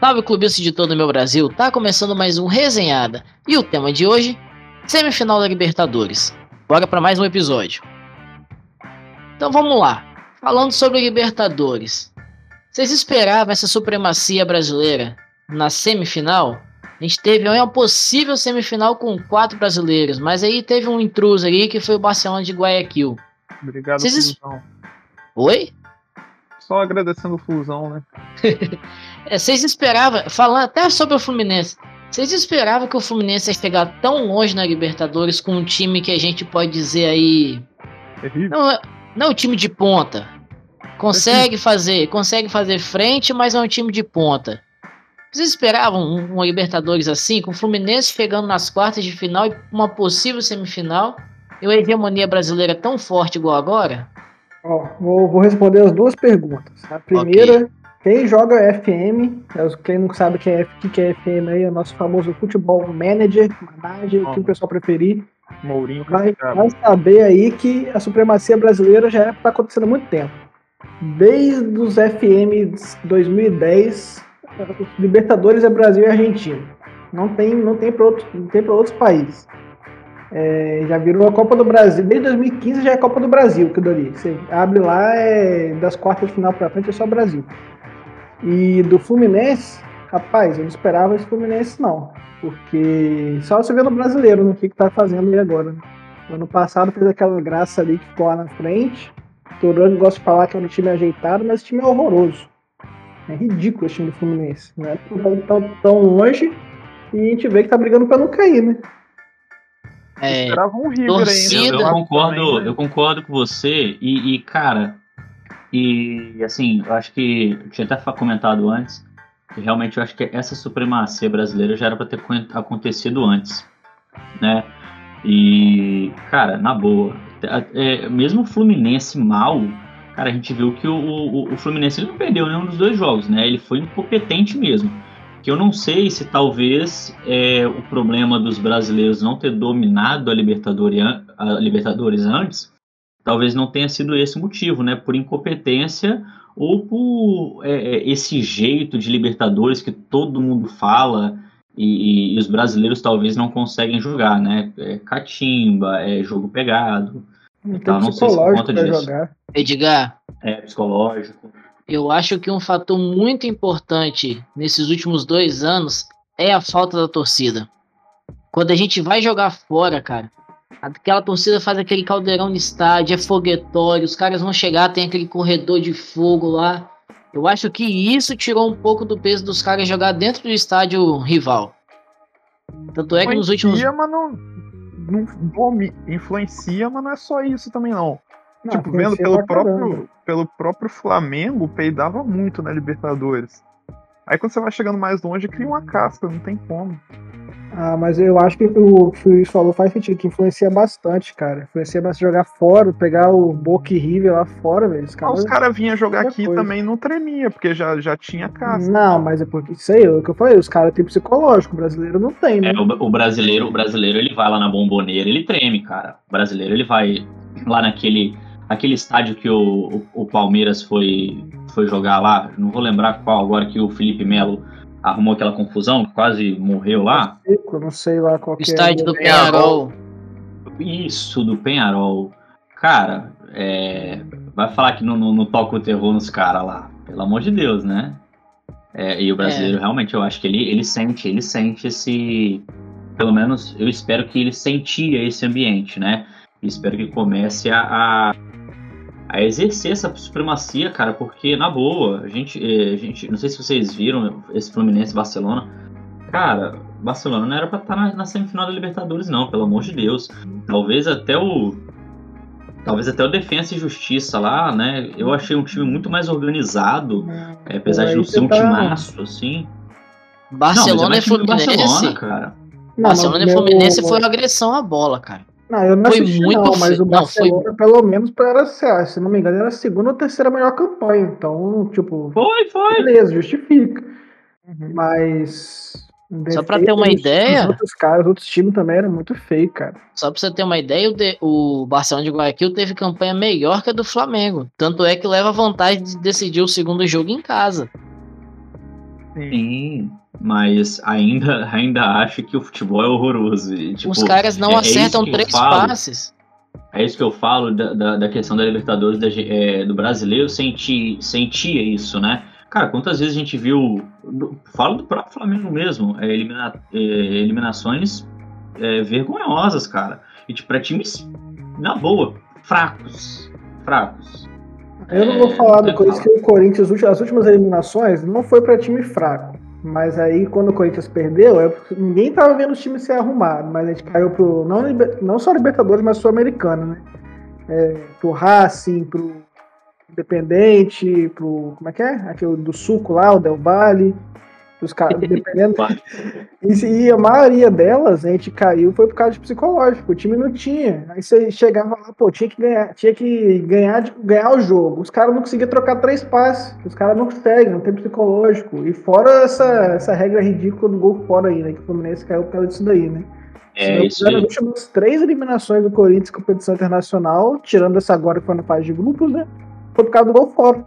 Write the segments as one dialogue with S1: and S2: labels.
S1: Salve clubista de todo o meu Brasil, tá começando mais um Resenhada. E o tema de hoje, semifinal da Libertadores. Bora para mais um episódio. Então vamos lá. Falando sobre Libertadores. Vocês esperavam essa supremacia brasileira na semifinal? A gente teve uma possível semifinal com quatro brasileiros, mas aí teve um intruso ali que foi o Barcelona de Guayaquil.
S2: Obrigado,
S1: Vocês. Oi?
S2: Só agradecendo o Fusão, né?
S1: É, Vocês esperavam, falando até sobre o Fluminense, vocês esperavam que o Fluminense ia chegar tão longe na Libertadores com um time que a gente pode dizer aí.
S2: Terrível.
S1: Não, é- não é um time de ponta. Consegue fazer, consegue fazer frente, mas é um time de ponta. Vocês esperavam um, uma Libertadores assim, com o Fluminense chegando nas quartas de final e uma possível semifinal? E uma hegemonia brasileira tão forte igual agora?
S3: Ó, vou, vou responder as duas perguntas. A primeira, quem joga FM, é, quem não sabe quem é, o que é FM aí, é o nosso famoso futebol manager, manager, o que o pessoal preferir,
S2: Mourinho
S3: vai, vai saber aí que a supremacia brasileira já está acontecendo há muito tempo. Desde os FM 2010, Libertadores é Brasil e Argentina. Não tem, não tem para outros, não tem para outros países. É, já virou a Copa do Brasil. Desde 2015 já é Copa do Brasil, que dali. Você abre lá, é, das quartas de final para frente é só Brasil. E do Fluminense, rapaz, eu não esperava esse Fluminense não. Porque só você vê no brasileiro, no que, que tá fazendo aí agora. Né? Ano passado fez aquela graça ali que ficou lá na frente. Torano gosta de falar que é um time ajeitado, mas esse time é horroroso. É ridículo esse time do Fluminense. Não é tão, tão, tão longe e a gente vê que tá brigando pra não cair, né?
S1: É,
S2: Esperava um River
S1: torcida.
S2: ainda.
S4: Eu, eu
S2: lá
S4: concordo,
S2: também, né?
S4: eu concordo com você e, e, cara, e assim, eu acho que eu tinha até comentado antes que realmente eu acho que essa supremacia brasileira já era para ter acon- acontecido antes, né? E, cara, na boa, é, é, mesmo o Fluminense mal, cara, a gente viu que o, o, o Fluminense ele não perdeu nenhum dos dois jogos, né? Ele foi incompetente mesmo. Que eu não sei se talvez é, o problema dos brasileiros não ter dominado a Libertadores, a Libertadores antes, talvez não tenha sido esse o motivo, né? Por incompetência ou por é, é, esse jeito de Libertadores que todo mundo fala e, e os brasileiros talvez não conseguem jogar, né? É catimba, é jogo pegado,
S3: Não
S4: Então, não sei se por conta disso.
S3: jogar.
S1: Edgar,
S4: é psicológico.
S1: Eu acho que um fator muito importante nesses últimos dois anos é a falta da torcida. Quando a gente vai jogar fora, cara, aquela torcida faz aquele caldeirão no estádio, é foguetório, os caras vão chegar, tem aquele corredor de fogo lá. Eu acho que isso tirou um pouco do peso dos caras jogar dentro do estádio rival. Tanto é que nos últimos.
S2: Influencia, mas não, não influencia, mas não é só isso também não.
S3: Não,
S2: tipo, vendo pelo
S3: caramba.
S2: próprio, pelo próprio Flamengo, peidava muito na Libertadores. Aí quando você vai chegando mais longe, cria uma casca, não tem como.
S3: Ah, mas eu acho que o que o Luiz falou faz sentido, que influencia bastante, cara. Influencia bastante jogar fora, pegar o Boca e River lá fora, velho. Os
S2: Ah,
S3: caras...
S2: os caras vinham jogar aqui
S3: coisa.
S2: também não tremia, porque já, já tinha casca.
S3: Não, mas é porque isso aí, é o que eu falei, os caras têm psicológico, o brasileiro não tem, né?
S4: É, o, o brasileiro, o brasileiro ele vai lá na bomboneira, ele treme, cara. O brasileiro ele vai lá naquele aquele estádio que o, o, o Palmeiras foi, foi jogar lá, não vou lembrar qual agora que o Felipe Melo arrumou aquela confusão, quase morreu lá.
S3: Eu não sei lá qual
S1: O
S3: que
S1: estádio
S3: é.
S1: do Penharol.
S4: Isso, do Penharol. Cara, é, vai falar que não, não, não toca o terror nos caras lá. Pelo amor de Deus, né? É, e o brasileiro, realmente, eu acho que ele, ele sente, ele sente esse. Pelo menos eu espero que ele sentia esse ambiente, né? E espero que comece a, a, a exercer essa supremacia, cara, porque, na boa, a gente, eh, a gente. Não sei se vocês viram esse Fluminense e Barcelona. Cara, Barcelona não era pra estar na, na semifinal da Libertadores, não, pelo amor de Deus. Talvez até o. Talvez até o Defensa e Justiça lá, né? Eu achei um time muito mais organizado, é, apesar de
S3: Aí
S4: não ser um
S3: tá-
S4: timaço, assim.
S1: Barcelona
S4: não,
S1: e
S4: mas é mais time do
S1: Fluminense.
S4: Barcelona, cara.
S3: Não,
S1: Barcelona e
S3: meu-
S1: Fluminense foi uma agressão à bola, cara.
S3: Não, eu não
S1: foi
S3: assisti
S1: muito
S3: não, mas o
S1: não, foi-
S3: Barcelona, pelo menos, era, se se não me engano, era a segunda ou terceira melhor campanha. Então, tipo,
S4: Foi, foi.
S3: beleza, justifica.
S2: Uhum.
S3: Mas.
S1: Só pra ter uma
S3: defeito,
S1: ideia-
S3: Os outros caras, os outros times também eram muito feios, cara.
S1: Só pra você ter uma ideia, o, de- o Barcelona de Guayaquil teve campanha melhor que a do Flamengo. Tanto é que leva vantagem de decidir o segundo jogo em casa.
S4: Sim, mas ainda, ainda acho que o futebol é horroroso. E, tipo,
S1: Os caras não
S4: é- é
S1: acertam
S4: eu
S1: três
S4: falo.
S1: passes.
S4: É isso que eu falo da, da, da questão da Libertadores da é, do brasileiro senti, sentia isso, né? Cara, quantas vezes a gente viu. Falo do próprio Flamengo mesmo, é, elimina- é, eliminações é, vergonhosas, cara. E tipo, pra times, na boa, fracos. Fracos.
S3: Eu não vou
S4: É,
S3: falar do Corinthians que o Corinthians, as últimas eliminações, não foi pra time fraco. Mas aí, quando o Corinthians perdeu, porque ninguém tava vendo o time se arrumar. Mas a gente caiu pro. Não, não só Libertadores, mas Sul-Americana, né? É, pro Racing, pro Independente, pro. Como é que é? Aquele do Suco lá, o Del Valle. Os caras, dependendo. E, e a maioria delas, a gente caiu foi por causa de psicológico. O time não tinha. Aí você chegava lá, pô, tinha que ganhar, tinha que ganhar, ganhar o jogo. Os caras não conseguiam trocar três passes. Os caras não conseguem, não tem psicológico. E fora essa, essa regra ridícula do gol fora aí, né? Que o Fluminense caiu por causa disso daí, né? Se
S4: É isso aí.
S3: Últimas três eliminações do Corinthians em competição internacional, tirando essa agora que foi na fase de grupos, né? Foi por causa do gol fora.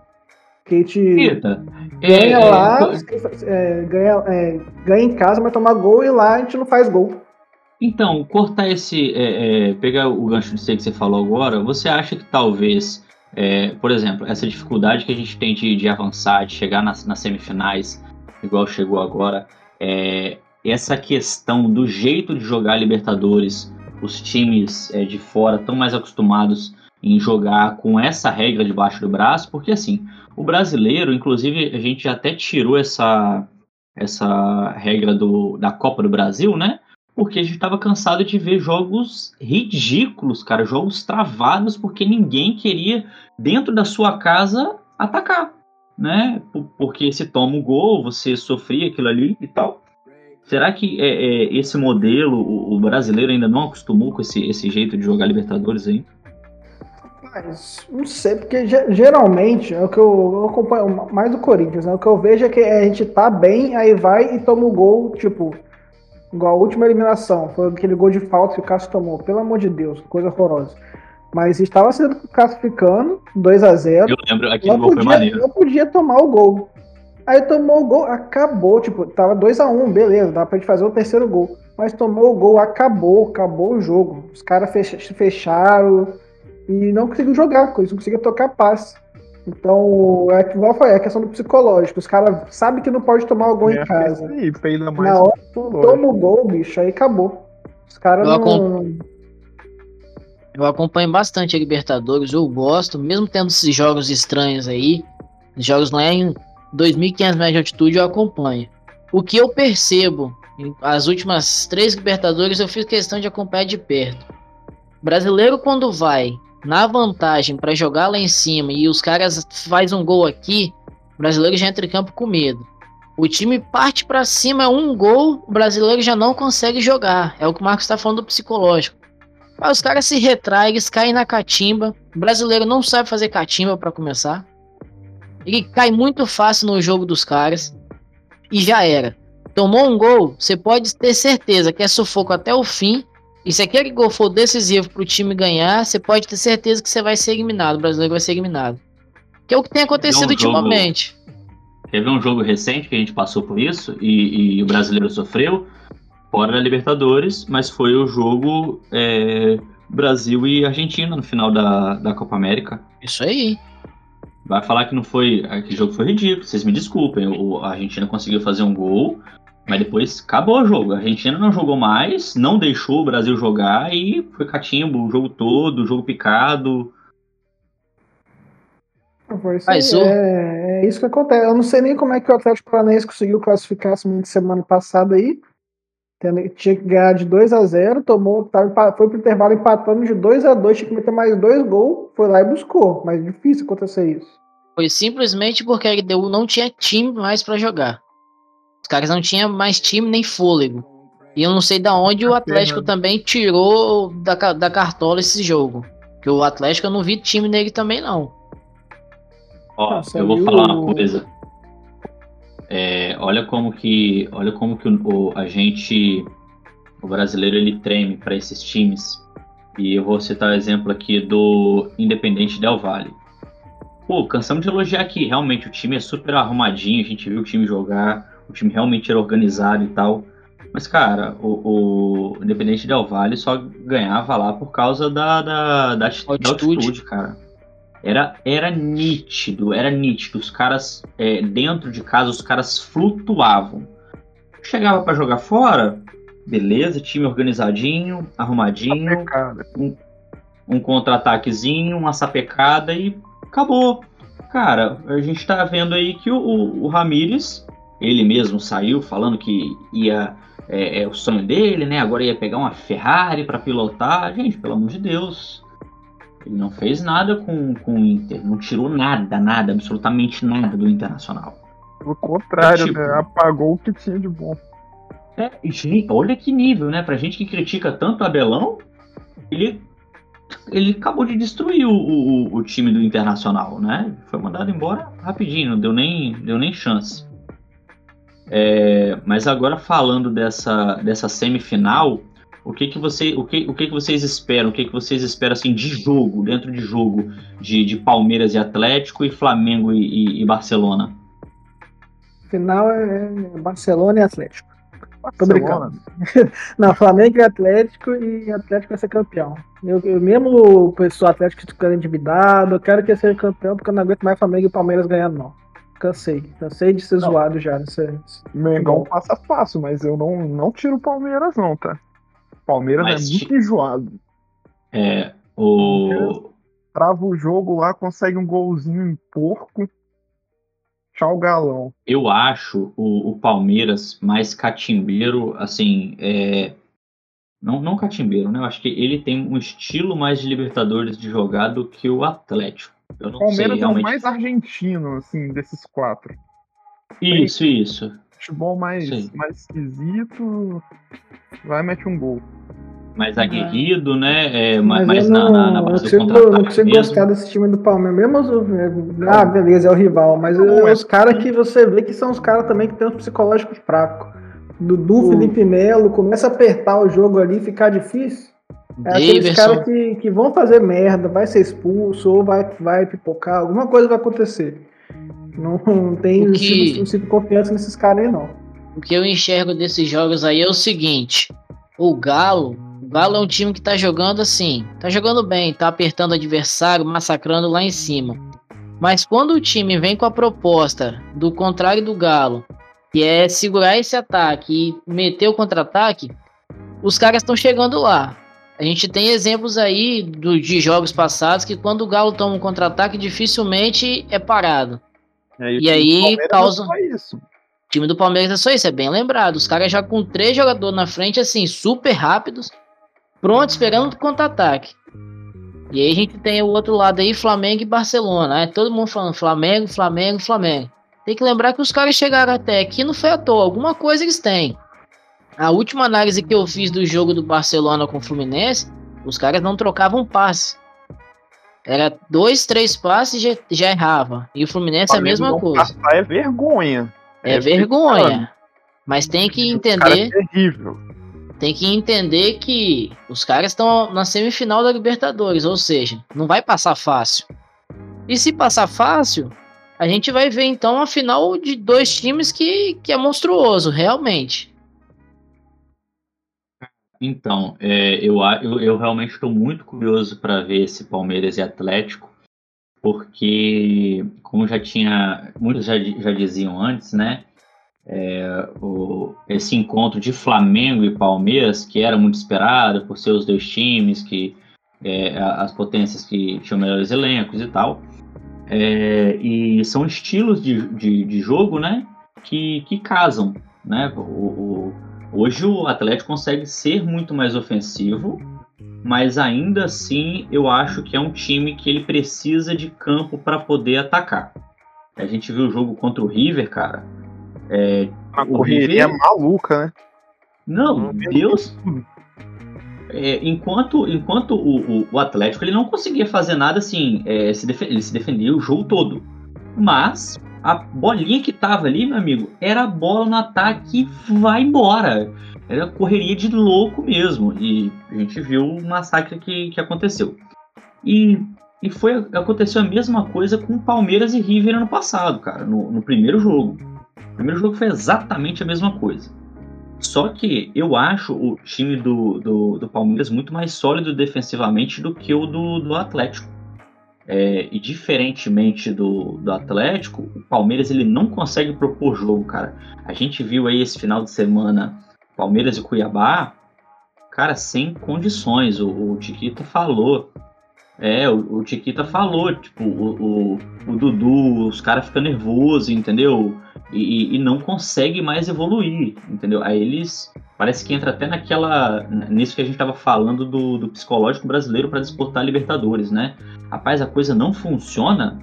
S3: Que a gente
S4: Rita,
S3: ganha
S4: é,
S3: lá,
S4: é,
S3: é, ganha, é, ganha em casa, mas tomar gol e lá a gente não faz gol.
S4: Então, cortar esse. é, é, pegar o gancho de ser que você falou agora, você acha que talvez, é, por exemplo, essa dificuldade que a gente tem de, de avançar, de chegar nas, nas semifinais, igual chegou agora, é, essa questão do jeito de jogar Libertadores, os times é, de fora estão mais acostumados em jogar com essa regra debaixo do braço, porque assim, o brasileiro, inclusive, a gente até tirou essa, essa regra do, da Copa do Brasil, né? porque a gente estava cansado de ver jogos ridículos, cara, jogos travados, porque ninguém queria, dentro da sua casa, atacar, né? Porque se toma um gol, você sofria aquilo ali e tal. Será que é, é, esse modelo, o, o brasileiro ainda não acostumou com esse, esse jeito de jogar Libertadores aí?
S3: Mas não sei, porque ge- geralmente é o que eu, eu acompanho mais do Corinthians, né? O que eu vejo é que a gente tá bem, aí vai e toma o gol, tipo, igual a última eliminação, foi aquele gol de falta que o Cássio tomou, pelo amor de Deus, coisa horrorosa. Mas estava sendo classificando 2 a 0
S4: Eu lembro, aquele gol foi
S3: podia,
S4: maneiro.
S3: não podia tomar o gol. Aí tomou o gol, acabou, tipo, tava 2 a 1 beleza, dá pra gente fazer o terceiro gol. Mas tomou o gol, acabou, acabou o jogo. Os caras fech- fecharam e não conseguiu jogar, eles não conseguiam tocar passe. Então, é que igual foi, é questão do psicológico. Os caras sabem que não pode tomar o gol
S2: É,
S3: em casa.
S2: Aí, peida mais
S3: Na hora. Toma o gol, bicho, aí acabou. Os caras
S1: Eu
S3: não.
S1: Eu acompanho bastante a Libertadores, eu gosto, mesmo tendo esses jogos estranhos aí, jogos lá em 2.500 metros de altitude, eu acompanho. O que eu percebo, as últimas três Libertadores eu fiz questão de acompanhar de perto. Brasileiro quando vai na vantagem pra jogar lá em cima e os caras faz um gol aqui, o brasileiro já entra em campo com medo. O time parte pra cima, é um gol, o brasileiro já não consegue jogar. É o que o Marcos tá falando do psicológico. Aí os caras se retraem, eles caem na catimba. O brasileiro não sabe fazer catimba pra começar. Ele cai muito fácil no jogo dos caras. E já era. Tomou um gol, você pode ter certeza que é sufoco até o fim. E se aquele gol for decisivo pro time ganhar, você pode ter certeza que você vai ser eliminado. O brasileiro vai ser eliminado. Que é o que tem acontecido
S4: um jogo-
S1: ultimamente.
S4: Teve um jogo recente que a gente passou por isso e, e o brasileiro sofreu, fora da Libertadores, mas foi o jogo é, Brasil e Argentina no final da, da Copa América.
S1: Isso aí.
S4: Vai falar que não foi. Que jogo foi ridículo, vocês me desculpem. O, a Argentina conseguiu fazer um gol, mas depois acabou o jogo. A Argentina não jogou mais, não deixou o Brasil jogar e foi catimbo o jogo todo, o jogo picado.
S3: Isso,
S1: Mas
S3: é, é isso que acontece. Eu não sei nem como é que o Atlético Paranaense conseguiu classificar essa semana passada aí. Tendo- Tinha que ganhar de 2 a 0 tomou, tava foi pro intervalo empatando de 2 a 2 tinha que meter mais dois gols, foi lá e buscou. Mas é difícil acontecer isso.
S1: Foi simplesmente porque a LDU não tinha time mais pra jogar. Os caras não tinham mais time nem fôlego. E eu não sei da onde o Atlético também tirou da, da cartola esse jogo. Que o Atlético eu não vi time nele também não.
S4: Ó,
S3: Nossa,
S4: eu vou
S3: viu?
S4: falar uma coisa. É, olha como que, olha como que o, o- a gente, o brasileiro, ele treme para esses times. E eu vou citar o exemplo aqui do Independente Del Valle. pô, cansamos de elogiar aqui. Realmente o time é super arrumadinho, a gente viu o time jogar, o time realmente era organizado e tal. Mas, cara, o, o Independente Del Valle só ganhava lá por causa da, da, da, altitude. da altitude, cara. Era, era nítido, era nítido. Os caras, é, dentro de casa, os caras flutuavam. Chegava para jogar fora, beleza, time organizadinho, arrumadinho. Um, um contra-ataquezinho, uma sapecada e acabou. Cara, a gente tá vendo aí que o, o, o Ramires, ele mesmo saiu falando que ia. É, é, o sonho dele, né? Agora ia pegar uma Ferrari para pilotar. Gente, pelo amor de Deus. Ele não fez nada com, com o Inter, não tirou nada, nada, absolutamente nada do Internacional.
S2: Pelo contrário, tipo, né? apagou o que tinha de bom.
S4: É, gente, olha que nível, né? Pra gente que critica tanto o Abelão, ele, ele acabou de destruir o, o, o, time do Internacional, né? Foi mandado embora rapidinho, não deu nem, deu nem chance. É, mas agora falando dessa, dessa semifinal, o que que você, o que, o que que vocês esperam? O que que vocês esperam assim de jogo, dentro de jogo de, de Palmeiras e Atlético e Flamengo e, e, e Barcelona?
S3: Final é Barcelona e Atlético. Tô brincando. Não, Flamengo e Atlético e Atlético vai ser campeão. Eu, eu mesmo o pessoal Atlético ficando endividado, eu quero que seja campeão porque eu não aguento mais Flamengo e Palmeiras ganhando, não. Cansei. Cansei de ser não. zoado já nesse.
S2: Mengão passa fácil, mas eu não, não tiro o Palmeiras, não, tá? Palmeiras mas, é muito enjoado.
S4: É. O.
S2: Trava o jogo lá, consegue um golzinho em porco. Tchau, galão.
S4: Eu acho o, o Palmeiras mais catimbeiro, assim, é, não, não catimbeiro, né? Eu acho que ele tem um estilo mais de Libertadores de jogar do que o Atlético. Eu não
S2: Palmeiras
S4: sei, realmente...
S2: é o mais argentino, assim, desses quatro.
S4: Isso, tem isso.
S2: Futebol mais, mais esquisito, vai mete um gol
S4: mais aguerrido, né? É, mais mais
S3: não, na, na base não consigo, não consigo gostar desse time do Palmeiras. Mesmo, ah, beleza, é o rival, mas é, é os caras que você vê que são os caras também que tem um psicológico fraco. Dudu, Felipe Melo, começa a apertar o jogo ali, ficar difícil. É aqueles caras que, que vão fazer merda, vai ser expulso ou vai, vai pipocar, alguma coisa vai acontecer. Não, não tem que... não, não, confiança nesses caras aí, não.
S1: O que eu enxergo desses jogos aí é o seguinte: o Galo Galo é um time que tá jogando assim, tá jogando bem, tá apertando o adversário, massacrando lá em cima. Mas quando o time vem com a proposta do contrário do Galo, que é segurar esse ataque e meter o contra-ataque, os caras estão chegando lá. A gente tem exemplos aí do, de jogos passados que quando o Galo toma um contra-ataque, dificilmente é parado. É, e, aí causa. isso. O time do Palmeiras é só isso, é bem lembrado. Os caras já com três jogadores na frente, assim, super rápidos pronto, esperando o contra-ataque. E aí a gente tem o outro lado aí, Flamengo e Barcelona. É todo mundo falando Flamengo, Flamengo, Flamengo. Tem que lembrar que os caras chegaram até aqui não foi à toa, alguma coisa eles têm. A última análise que eu fiz do jogo do Barcelona com o Fluminense, os caras não trocavam passe. Era dois, três passes e já, já errava. E o Fluminense é a mesma coisa.
S2: É vergonha.
S1: É, é vergonha. Mas tem que entender. É terrível tem que entender que os caras estão na semifinal da Libertadores, ou seja, não vai passar fácil. E se passar fácil, a gente vai ver então a final de dois times que, que é monstruoso, realmente.
S4: Então, é, eu, eu, eu realmente estou muito curioso para ver esse Palmeiras e Atlético, porque, como já tinha, muitos já, já diziam antes, né? é, o, esse encontro de Flamengo e Palmeiras, que era muito esperado por ser os dois times, que é, as potências que tinham melhores elencos e tal. É, e são estilos de, de, de, jogo né, que, que casam. Né? O, o, hoje o Atlético consegue ser muito mais ofensivo, mas ainda assim eu acho que é um time que ele precisa de campo para poder atacar. A gente viu o jogo contra o River, cara
S2: é, a correria River... maluca, né?
S4: Não, Deus. É, enquanto enquanto o, o, o, Atlético ele não conseguia fazer nada assim, é, se ele se defendia o jogo todo. Mas a bolinha que tava ali, meu amigo, era a bola no ataque e vai embora. Era correria de louco mesmo. E a gente viu o massacre que, que aconteceu. E E foi aconteceu a mesma coisa com Palmeiras e River ano passado, cara, no, no primeiro jogo. O primeiro jogo foi exatamente a mesma coisa. Só que eu acho o time do, do, do Palmeiras muito mais sólido defensivamente do que o do, do Atlético. É, e diferentemente do, do Atlético, o Palmeiras ele não consegue propor jogo, cara. A gente viu aí esse final de semana Palmeiras e Cuiabá, cara, sem condições. O, o Tiquita falou. É, o, o falou, tipo, o, o, o Dudu, os caras ficam nervosos, entendeu? E, e, não consegue mais evoluir, entendeu? Aí eles. Parece que entra até naquela. nisso que a gente estava falando do, do psicológico brasileiro para disputar Libertadores, né? Rapaz, a coisa não funciona,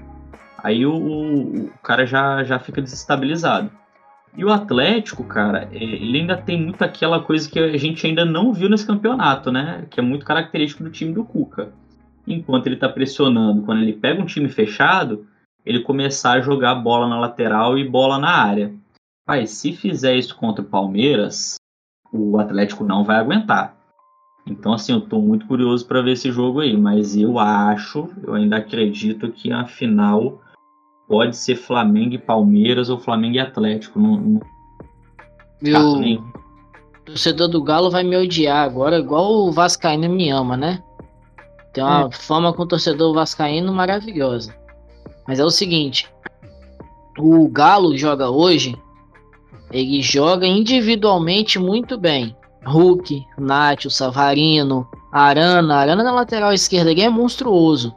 S4: aí o, o cara já, já fica desestabilizado. E o Atlético, cara, é, ele ainda tem muito aquela coisa que a gente ainda não viu nesse campeonato, né? Que é muito característico do time do Cuca. Enquanto ele tá pressionando, quando ele pega um time fechado, ele começar a jogar bola na lateral e bola na área. Pai, se fizer isso contra o Palmeiras, o Atlético não vai aguentar. Então, assim, eu tô muito curioso para ver esse jogo aí, mas eu acho, eu ainda acredito que a final pode ser Flamengo e Palmeiras ou Flamengo e Atlético. Não, não...
S1: Meu torcedor do Galo vai me odiar agora, igual o Vascaíno me ama, né? Tem uma é. fama com o torcedor vascaíno maravilhosa. Mas é o seguinte, o Galo joga hoje, ele joga individualmente muito bem. Hulk, Nath, Savarino, Arana, Arana na lateral esquerda, ele é monstruoso.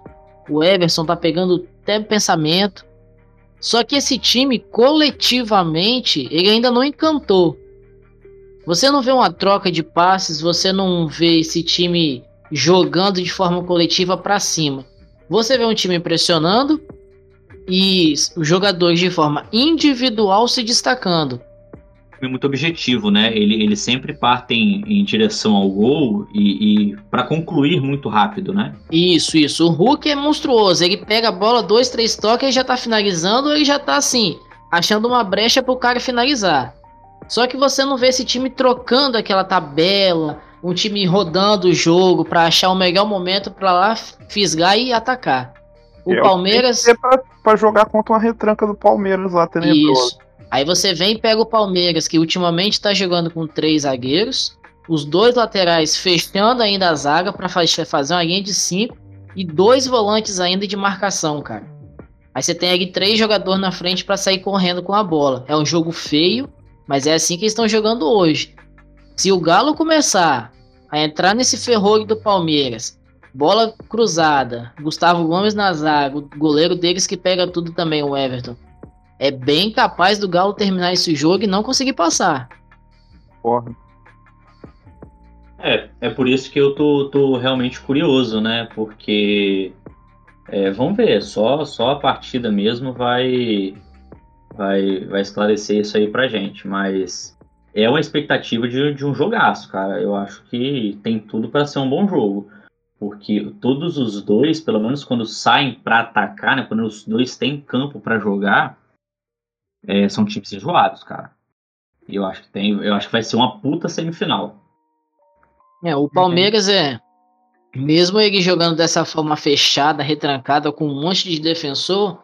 S1: O Everson tá pegando até pensamento. Só que esse time, coletivamente, ele ainda não encantou. Você não vê uma troca de passes, você não vê esse time jogando de forma coletiva para cima. Você vê um time pressionando e os jogadores de forma individual se destacando
S4: muito objetivo, né? Ele, ele sempre partem em direção ao gol e, e para concluir muito rápido, né?
S1: Isso, isso. O Hulk é monstruoso. Ele pega a bola, dois, três toques, e já tá finalizando, ele já tá assim, achando uma brecha pro cara finalizar. Só que você não vê esse time trocando aquela tabela, um time rodando o jogo para achar o melhor momento para lá fisgar e atacar. O é Palmeiras.
S2: para jogar contra uma retranca do Palmeiras lá, tenebroso. Isso.
S1: Aí você vem e pega o Palmeiras, que ultimamente está jogando com três zagueiros, os dois laterais fechando ainda a zaga para fazer uma linha de cinco e dois volantes ainda de marcação, cara. Aí você tem ali três jogadores na frente para sair correndo com a bola. É um jogo feio, mas é assim que eles estão jogando hoje. Se o Galo começar a entrar nesse ferrolho do Palmeiras, bola cruzada, Gustavo Gomes na zaga, o goleiro deles que pega tudo também, o Everton é bem capaz do Galo terminar esse jogo e não conseguir passar.
S2: Porra.
S4: É, é por isso que eu tô, tô realmente curioso, né? Porque é, vamos ver, só, só a partida mesmo vai, vai, vai esclarecer isso aí pra gente. Mas é uma expectativa de, de um jogaço, cara. Eu acho que tem tudo para ser um bom jogo. Porque todos os dois, pelo menos quando saem para atacar, né, quando os dois têm campo para jogar, é, são times enjoados, cara. E eu acho que tem, eu acho que vai ser uma puta semifinal.
S1: É, o Palmeiras é mesmo ele jogando dessa forma fechada, retrancada, com um monte de defensor,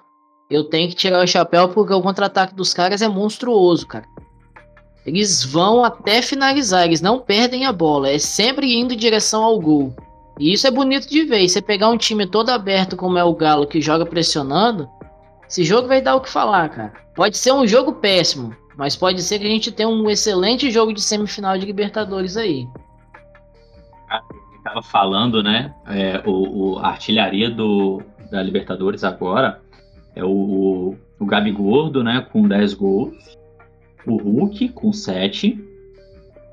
S1: eu tenho que tirar o chapéu porque o contra-ataque dos caras é monstruoso, cara. Eles vão até finalizar, eles não perdem a bola, é sempre indo em direção ao gol. E isso é bonito de ver. Você pegar um time todo aberto como é o Galo que joga pressionando, esse jogo vai dar o que falar, cara. Pode ser um jogo péssimo, mas pode ser que a gente tenha um excelente jogo de semifinal de Libertadores aí.
S4: Ah, tava falando, né? É, o, o, a artilharia do, da Libertadores agora é o, o Gabi Gordo, né? Com 10 gols. O Hulk com 7.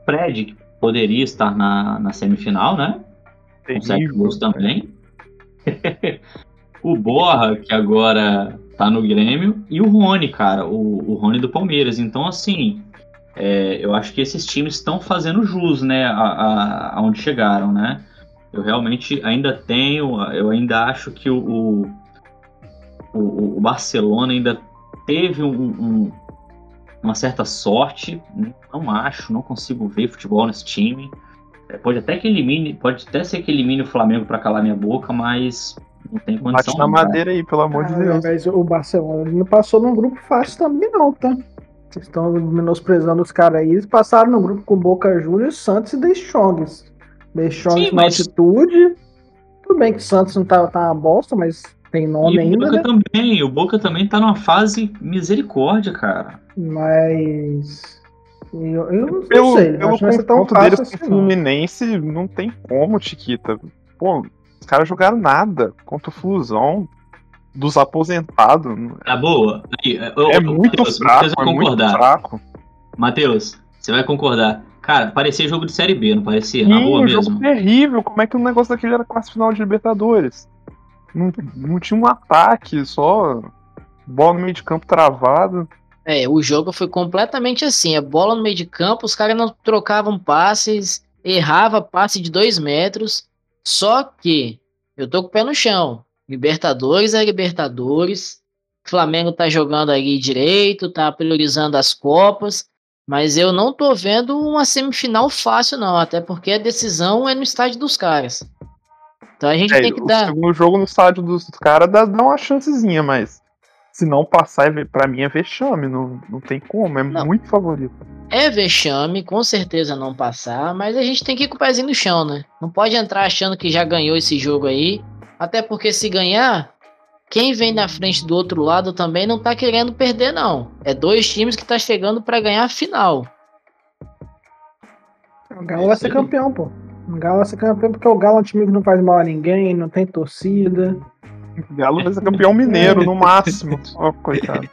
S4: Fred, que poderia estar na, na semifinal, né? Com 7 gols também. o Borra, que agora tá no Grêmio, e o Rony, cara, o, o Rony do Palmeiras. Então, assim, é, eu acho que esses times estão fazendo jus, né, a, a, aonde chegaram, né? Eu realmente ainda tenho, eu ainda acho que o, o, o Barcelona ainda teve um, um, uma certa sorte. Não acho, não consigo ver futebol nesse time. É, pode até que elimine, pode até ser que elimine o Flamengo para calar minha boca, mas Não tem
S2: Bate
S4: condição.
S2: na
S4: não, cara.
S2: madeira aí, pelo amor de
S3: Ah,
S2: Deus.
S3: Mas o Barcelona não passou num grupo fácil também, não, tá? Vocês estão menosprezando os caras aí. Eles passaram no grupo com Boca Juniors, Santos e The Strongs. The Strongs
S4: Sim,
S3: na
S4: mas-
S3: altitude. Tudo bem que o Santos não tá, tá uma bosta, mas tem nome
S4: E o
S3: ainda,
S4: Boca
S3: né?
S4: também, o Boca também tá numa fase misericórdia, cara.
S3: Mas. Eu, eu não
S2: Pelo,
S3: sei.
S2: pelo
S3: acho que vai ser tão fácil
S2: deles com
S3: assim,
S2: o. Fluminense, não tem como, Chiquita. Pô, os caras jogaram nada contra o Flusão dos aposentados.
S4: Tá boa? Aí, eu-
S2: É
S4: eu-
S2: muito
S4: Matheus,
S2: fraco, é muito
S4: concordar.
S2: fraco.
S4: Matheus, você vai concordar. Cara, parecia jogo de Série B, não parecia? Na
S2: Sim,
S4: boa
S2: um jogo
S4: mesmo.
S2: terrível. Como é que um negócio daquele era quase final de Libertadores? Não, não tinha um ataque, só bola no meio de campo travado.
S1: É, o jogo foi completamente assim. A bola no meio de campo, os caras não trocavam passes, errava passe de dois metros. Só que eu tô com o pé no chão. Libertadores é Libertadores. Flamengo tá jogando ali direito, tá priorizando as Copas. Mas eu não tô vendo uma semifinal fácil, não. Até porque a decisão é no estádio dos caras. Então a gente
S2: É,
S1: tem que
S2: o
S1: dar.
S2: segundo jogo no estádio dos caras dá, dá uma chancezinha, mas se não passar, é pra mim é vexame. Não, não tem como, é
S1: Não.
S2: muito favorito.
S1: É vexame, com certeza não passar, mas a gente tem que ir com o pezinho no chão, né? Não pode entrar achando que já ganhou esse jogo aí. Até porque se ganhar, quem vem na frente do outro lado também não tá querendo perder, não. É dois times que tá chegando pra ganhar a final.
S3: O Galo vai ser campeão, pô. O Galo vai ser campeão porque o Galo é um time que não faz mal a ninguém, não tem torcida.
S2: O Galo vai ser campeão mineiro, no máximo. Ó, coitado.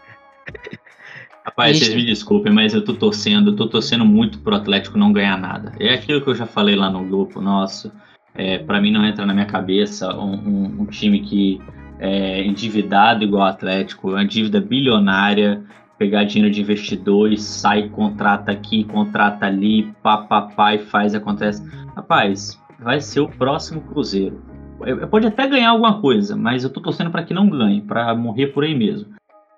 S4: Rapaz, vocês me desculpem, mas eu tô torcendo, eu tô torcendo muito pro Atlético não ganhar nada. É aquilo que eu já falei lá no grupo nosso. É, para mim não entra na minha cabeça um, um- um time que é endividado igual o Atlético, uma dívida bilionária, pegar dinheiro de investidores, sai, contrata aqui, contrata ali, pá, pá, pá, e faz, acontece. Rapaz, vai ser o próximo Cruzeiro. Eu- eu Pode até ganhar alguma coisa, mas eu tô torcendo para que não ganhe, para morrer por aí mesmo.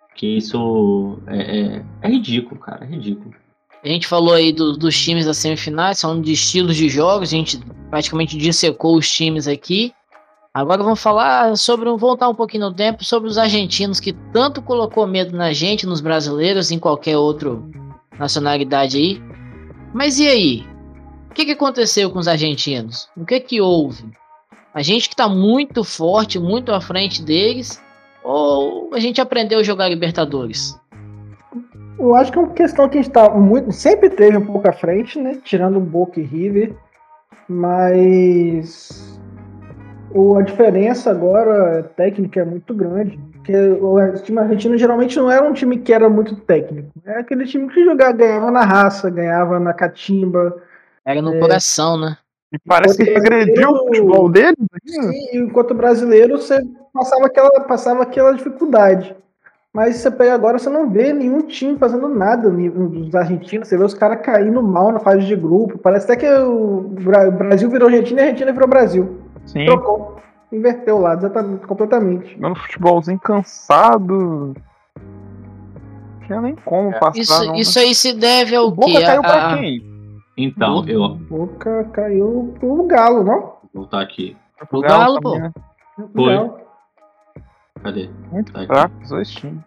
S4: Porque isso é, é, é ridículo, cara, é ridículo.
S1: A gente falou aí do- dos times das semifinais, são de estilos de jogos, a gente praticamente dissecou os times aqui. Agora vamos falar sobre, voltar um pouquinho no tempo, sobre os argentinos que tanto colocou medo na gente, nos brasileiros, em qualquer outra nacionalidade aí. Mas e aí? O que, que aconteceu com os argentinos? O que que houve? A gente que tá muito forte, muito à frente deles, ou a gente aprendeu a jogar Libertadores?
S3: Eu acho que é uma questão que a gente tá muito. Sempre teve um pouco à frente, né? Tirando o Boca e River. Mas. O, a diferença agora técnica é muito grande. Porque o time argentino geralmente não era um time que era muito técnico. É aquele time que jogava, ganhava na raça, ganhava na catimba.
S1: Era no
S3: É.
S1: coração, né?
S2: E parece que regrediu o futebol deles. né?
S3: E enquanto brasileiro, você passava aquela, passava aquela dificuldade. Mas você pega agora, você não vê nenhum time fazendo nada dos argentinos. Você vê os caras caindo mal na fase de grupo. Parece até que o Brasil virou Argentina e a Argentina virou Brasil.
S2: Sim.
S3: Trocou. Inverteu o lado exatamente, completamente.
S2: Jogando futebolzinho cansado. Não tinha nem como
S4: É.
S2: passar.
S1: Isso,
S2: não,
S1: isso aí se deve ao
S2: O Boca
S1: quê?
S2: caiu
S1: A-
S2: pra quem?
S4: Então, eu
S3: Boca caiu pro Galo, não?
S4: vou voltar aqui.
S1: Pro Galo, pô.
S2: né?
S4: Foi.
S3: Galo.
S4: Cadê?
S2: Muito
S4: Tá
S2: fraco, os dois times.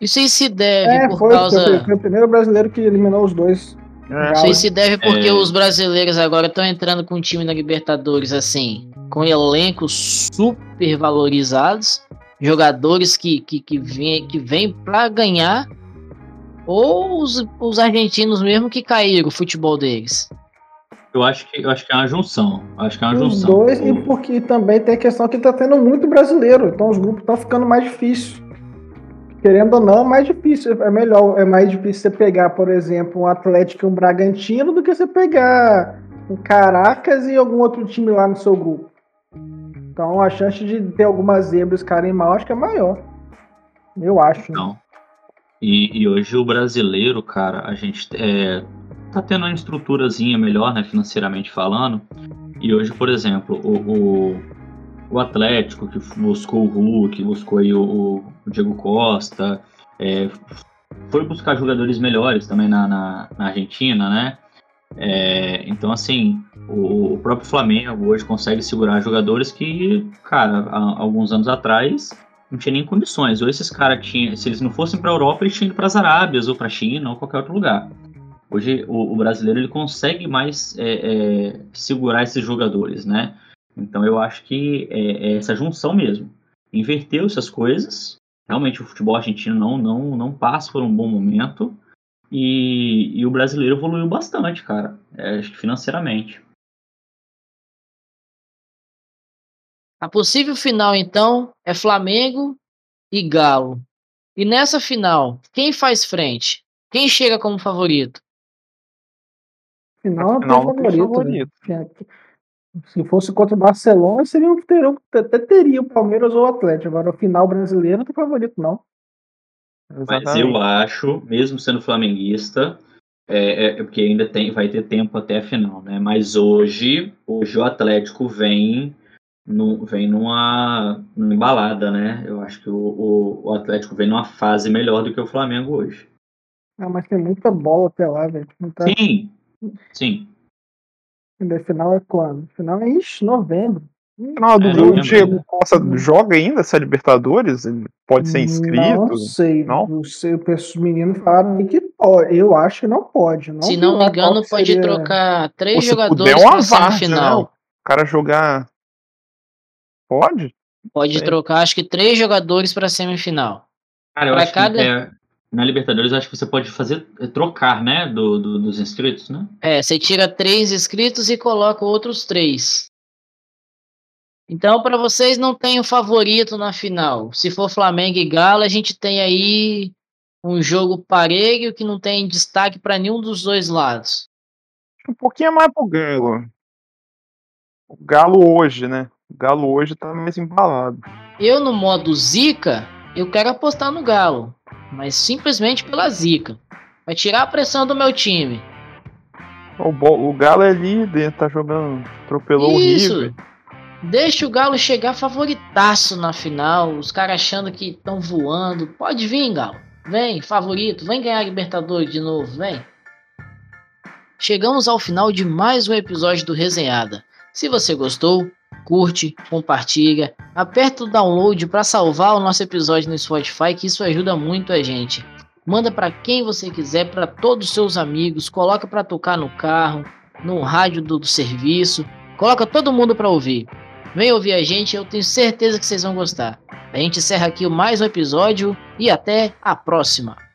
S1: Isso aí se deve
S3: É,
S1: por
S3: foi,
S1: causa.
S3: foi, foi o primeiro brasileiro que eliminou os dois.
S2: É,
S1: Isso aí se deve porque
S4: É.
S1: os brasileiros agora estão entrando com um time na Libertadores assim, com elencos super valorizados, jogadores que, que, que vêm que vem para ganhar, ou os, os argentinos mesmo que caíram o futebol deles.
S4: Eu acho que eu acho que é uma junção. Acho que é uma
S3: Os
S4: junção.
S3: dois, e porque também tem a questão que tá tendo muito brasileiro, então os grupos estão ficando mais difíceis. Querendo ou não, é mais difícil. É melhor, é mais difícil você pegar, por exemplo, um Atlético e um Bragantino do que você pegar um Caracas e algum outro time lá no seu grupo. Então a chance de ter algumas zebras caírem mal acho que é maior. Eu acho. né?
S4: Então. E, e hoje o brasileiro, cara, a gente é, tá tendo uma estruturazinha melhor, né, financeiramente falando. E hoje, por exemplo, o, o, o Atlético, que buscou o Hulk, buscou aí o, o Diego Costa, é, foi buscar jogadores melhores também na, na, na Argentina, né? É, então, assim, o, o, próprio Flamengo hoje consegue segurar jogadores que, cara, há, alguns anos atrás não tinha nem condições. Ou esses caras tinham, se eles não fossem para a Europa, eles tinham ido para as Arábias ou para a China ou qualquer outro lugar. Hoje o, o brasileiro ele consegue mais é, é, segurar esses jogadores, né? Então eu acho que é, é essa junção mesmo. Inverteu essas coisas. Realmente o futebol argentino não, não, não passa por um bom momento. E, e o brasileiro evoluiu bastante, cara. É, acho que financeiramente.
S1: A possível final, então, é Flamengo e Galo. E nessa final, quem faz frente? Quem chega como favorito?
S3: Final, final não favorito. favorito. Né? Se fosse contra o Barcelona, seria um, teriam, até teria o Palmeiras ou o Atlético. Agora, o final brasileiro não tem favorito, não.
S4: Exatamente. Mas eu acho, mesmo sendo flamenguista, é, é, porque ainda tem, vai ter tempo até a final, né? Mas hoje, hoje o Atlético vem no, vem numa, numa embalada, né? Eu acho que o, o, o, Atlético vem numa fase melhor do que o Flamengo hoje.
S3: Ah, mas tem muita bola até lá, velho.
S4: Tá... Sim, sim.
S3: A final é quando? final é, ixi, novembro.
S2: Final do é, o Diego Costa joga ainda essa Libertadores? Ele pode ser inscrito?
S3: Não sei. Não, não sei. Os meninos falaram que pode. Eu acho que não pode. Não
S1: Se não me engano, pode seria... trocar três jogadores para semifinal. Né? O
S2: cara jogar Pode?
S1: Pode trocar, acho que três jogadores para semifinal.
S4: Cara, eu pra acho cada... que é, na Libertadores acho que você pode fazer é, trocar, né, do, do, dos inscritos, né?
S1: É, você tira três inscritos e coloca outros três. Então, para vocês não tem o favorito na final. Se for Flamengo e Galo, a gente tem aí um jogo parelho que não tem destaque para nenhum dos dois lados.
S2: Um pouquinho mais pro Galo. O Galo hoje, né? O Galo hoje tá mais embalado.
S1: Eu, no modo Zica, eu quero apostar no Galo. Mas simplesmente pela Zica. Vai tirar a pressão do meu time.
S2: O, o Galo é líder, tá jogando. Atropelou Isso. o River.
S1: Deixa o Galo chegar favoritaço na final. Os caras achando que estão voando. Pode vir, Galo. Vem, favorito. Vem ganhar a Libertadores de novo, vem. Chegamos ao final de mais um episódio do Resenhada. Se você gostou, curte, compartilha, aperta o download para salvar o nosso episódio no Spotify, que isso ajuda muito a gente. Manda para quem você quiser, para todos os seus amigos, coloca para tocar no carro, no rádio do, do serviço, coloca todo mundo para ouvir. Vem ouvir a gente, eu tenho certeza que vocês vão gostar. A gente encerra aqui mais um episódio e até a próxima.